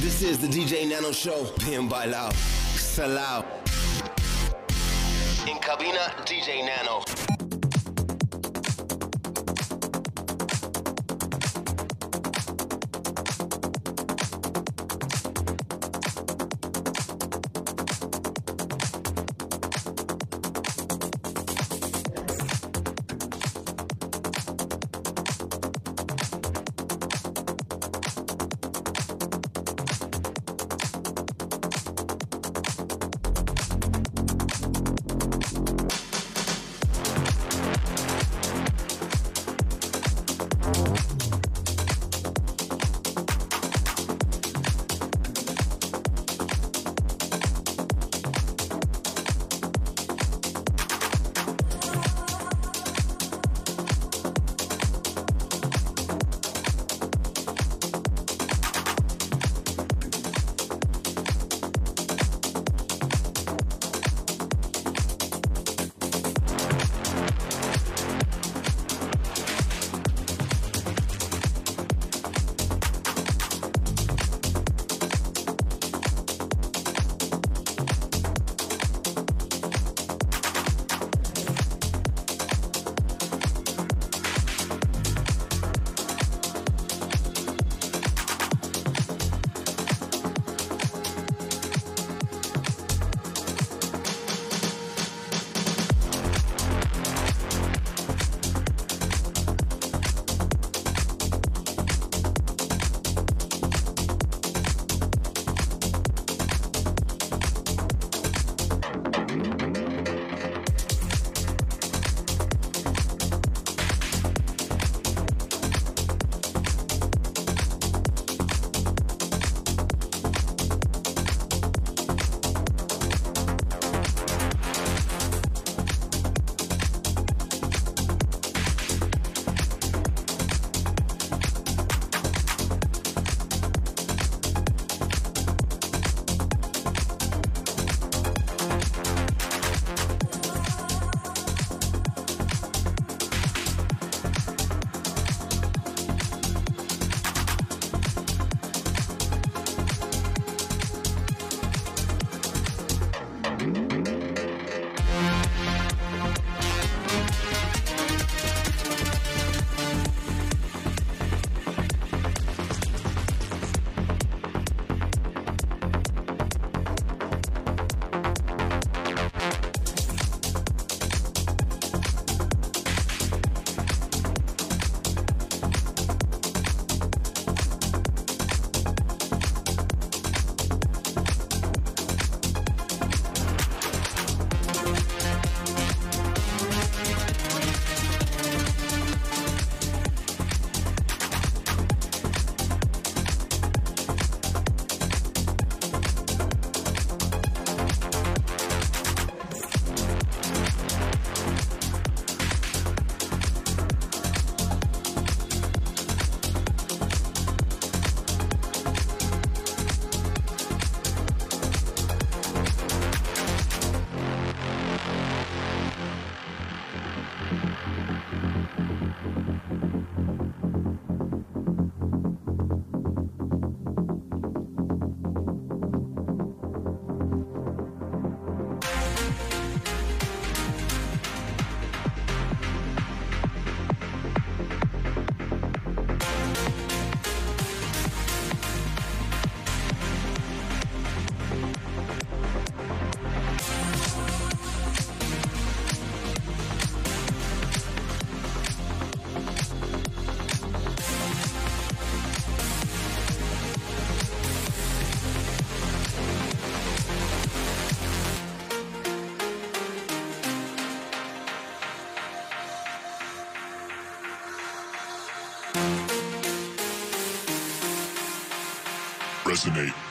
This is the DJ Nano Show. Bien bailao. Salao. In cabina, DJ Nano. Resonate.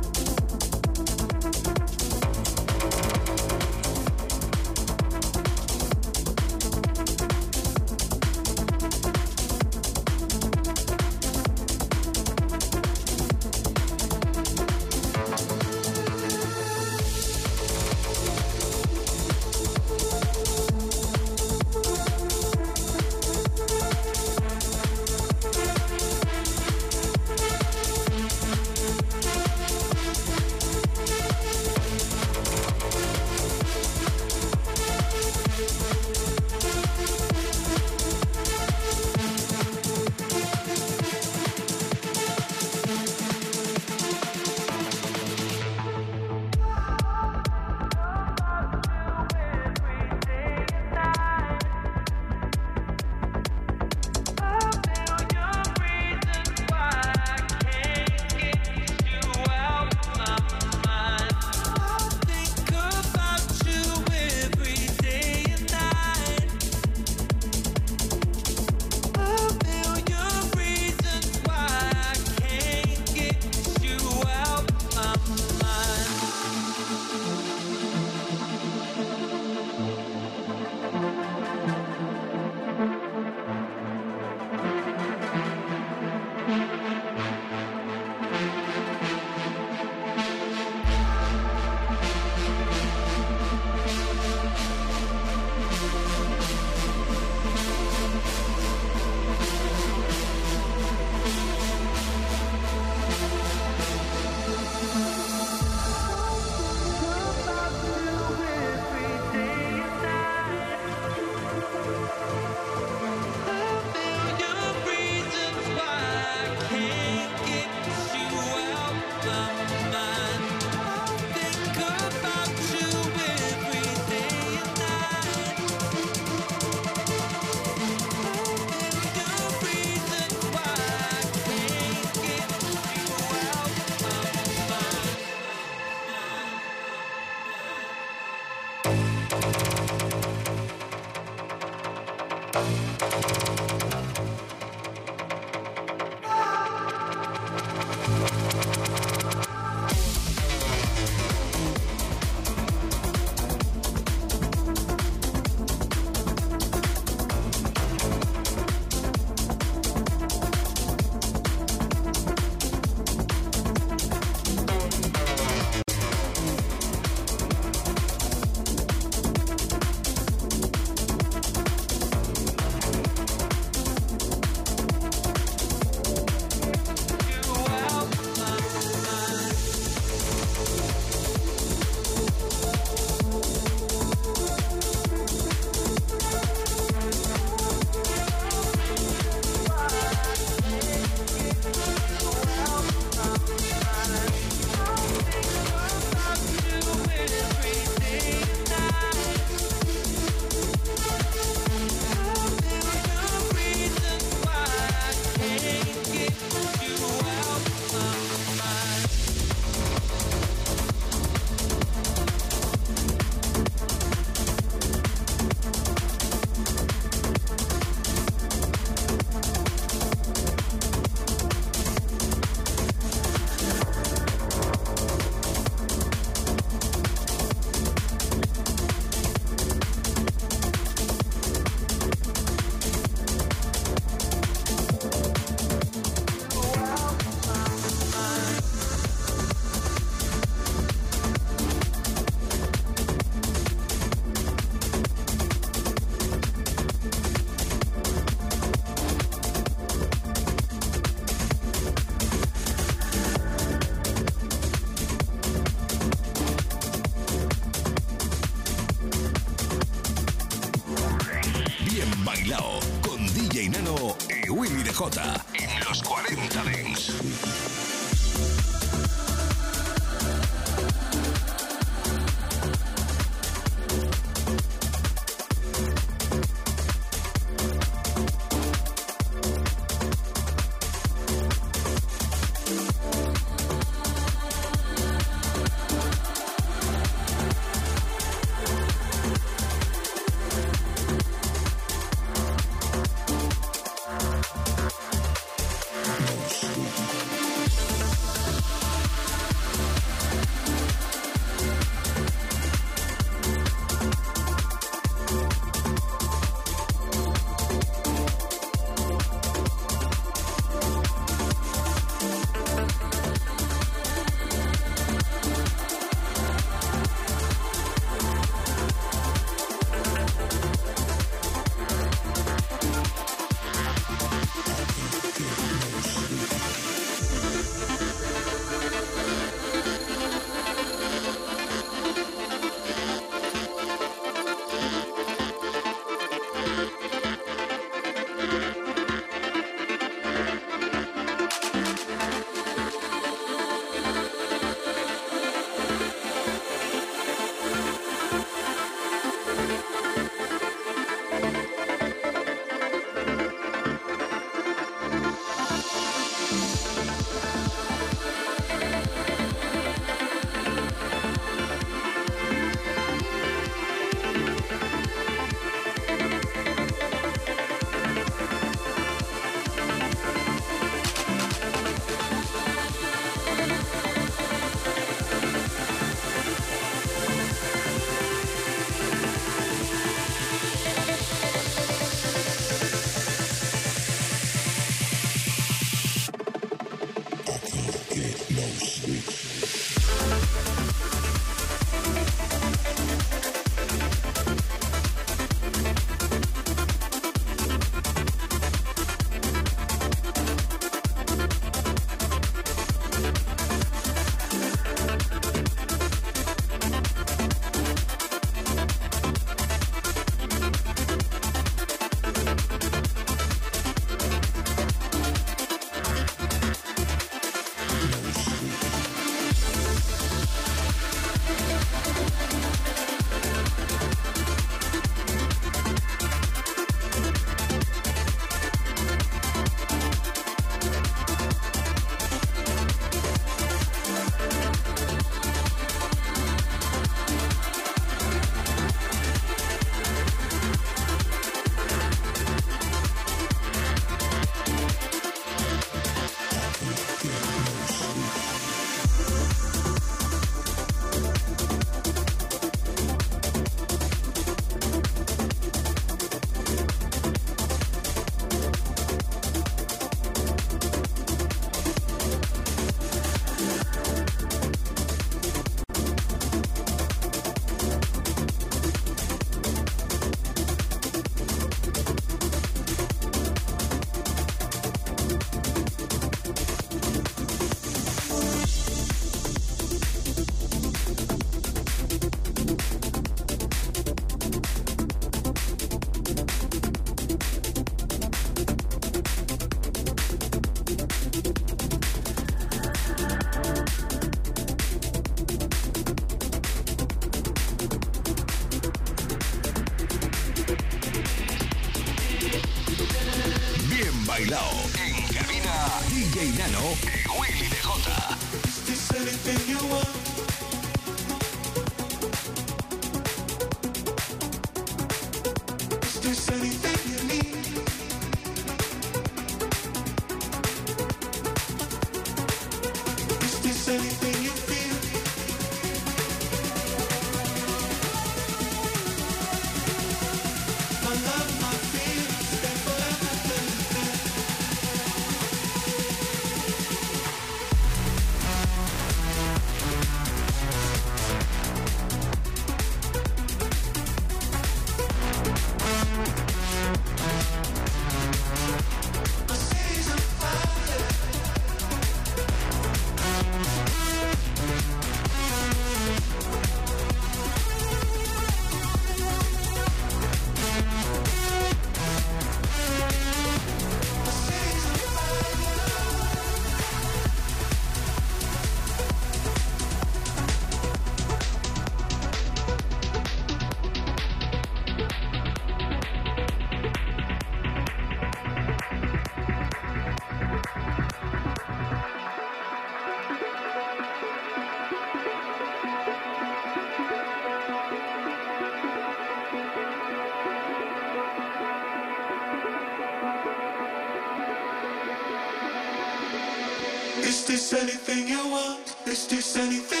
Y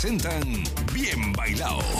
presentan Bien Bailado.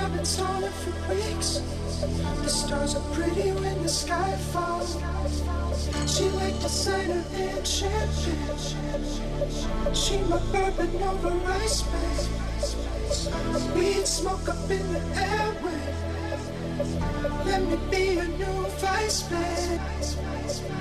I've been stalling for weeks. The stars are pretty when the sky falls. She like of and champagne. She my bourbon over ice man. Weed smoke up in the airway. Let me be a new vice man.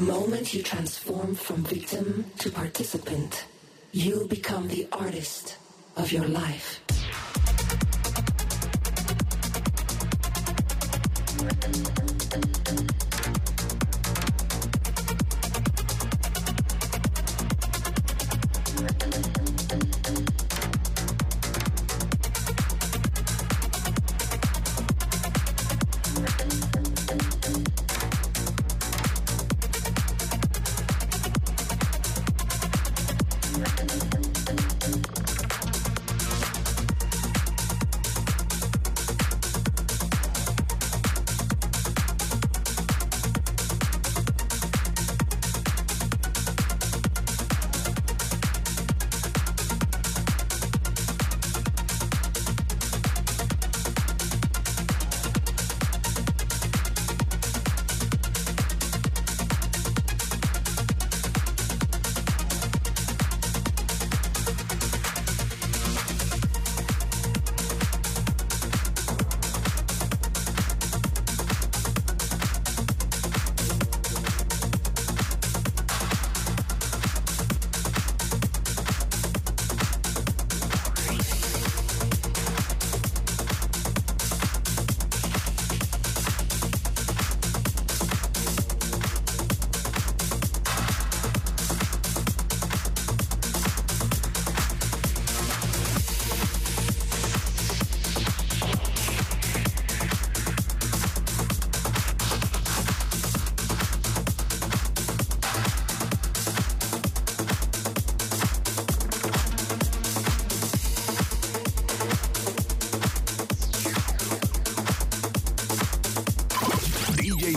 Moment you transform from victim to participant, you become the artist of your life.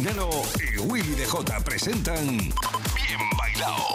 Mañanero y Willy DJ presentan Bien Bailado.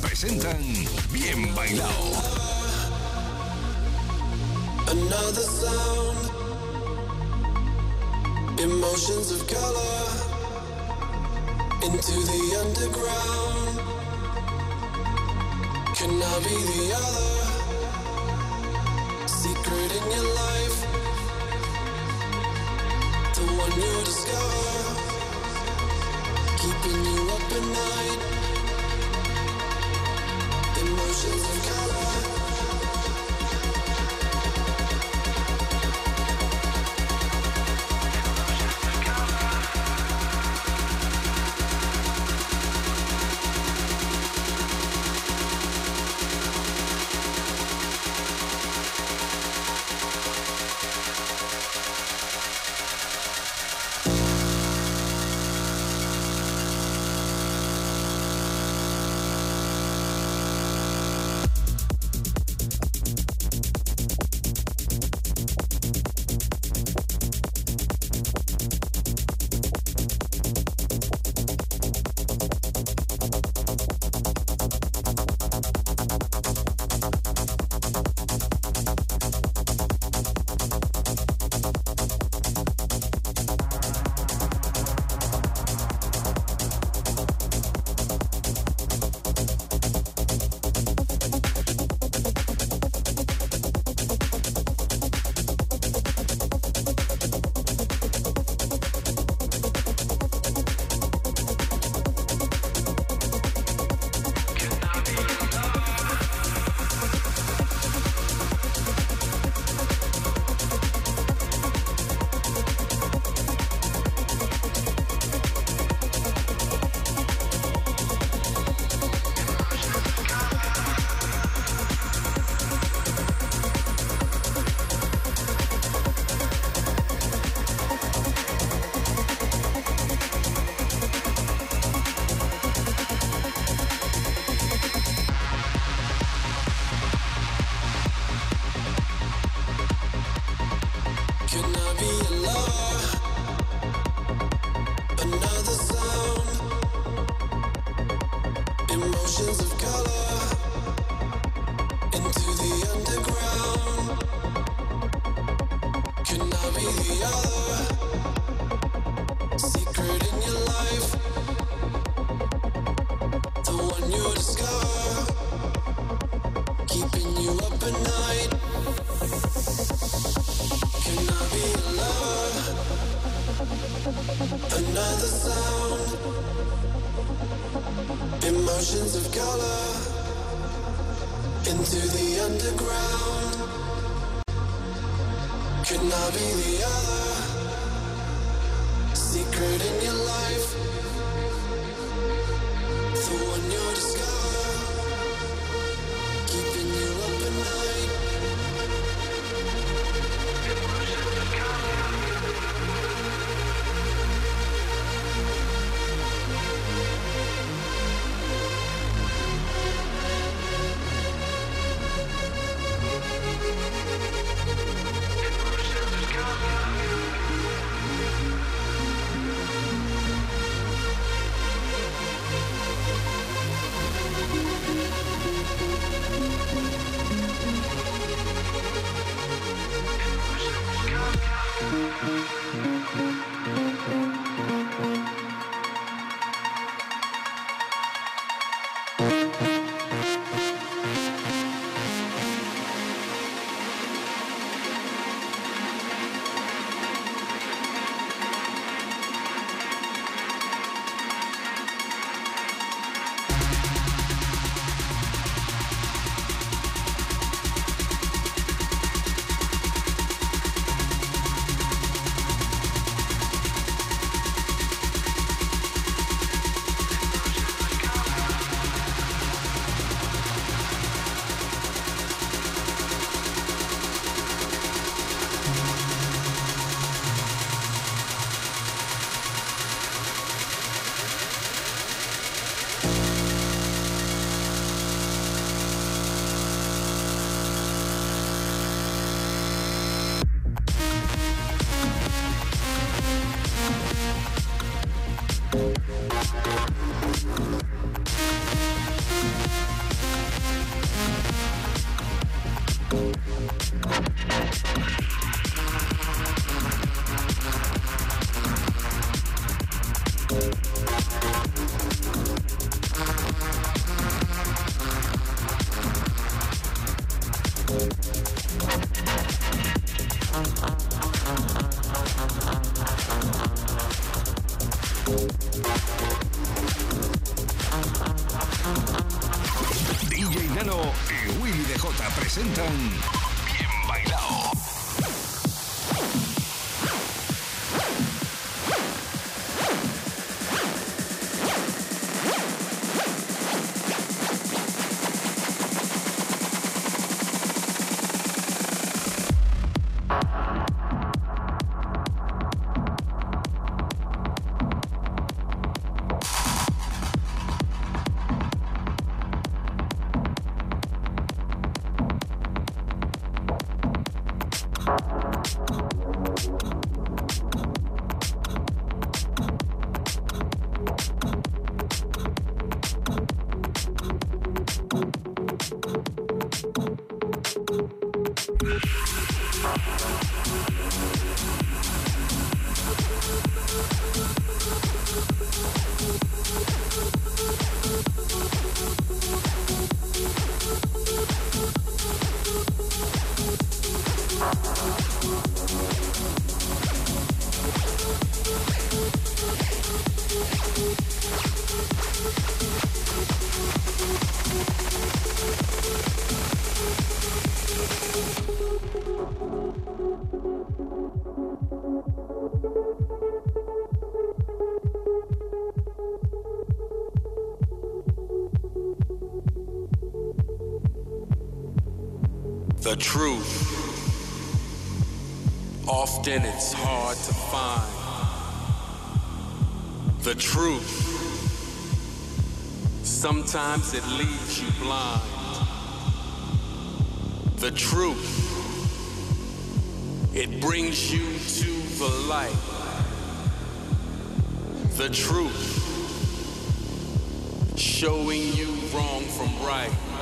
presentan Bien Bailao. Another sound, emotions of color into the underground. Can I be the other secret in your life? The one you discover, keeping you. Emotions of color The truth. Often it's hard to find. The truth. Sometimes it leaves you blind. The truth. It brings you to the light. The truth. Showing you wrong from right.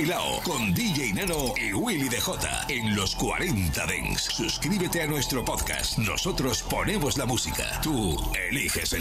Bien bailado con DJ Nano y Willy DJ en los 40 Dents. Suscríbete a nuestro podcast. Nosotros ponemos la música. Tú eliges el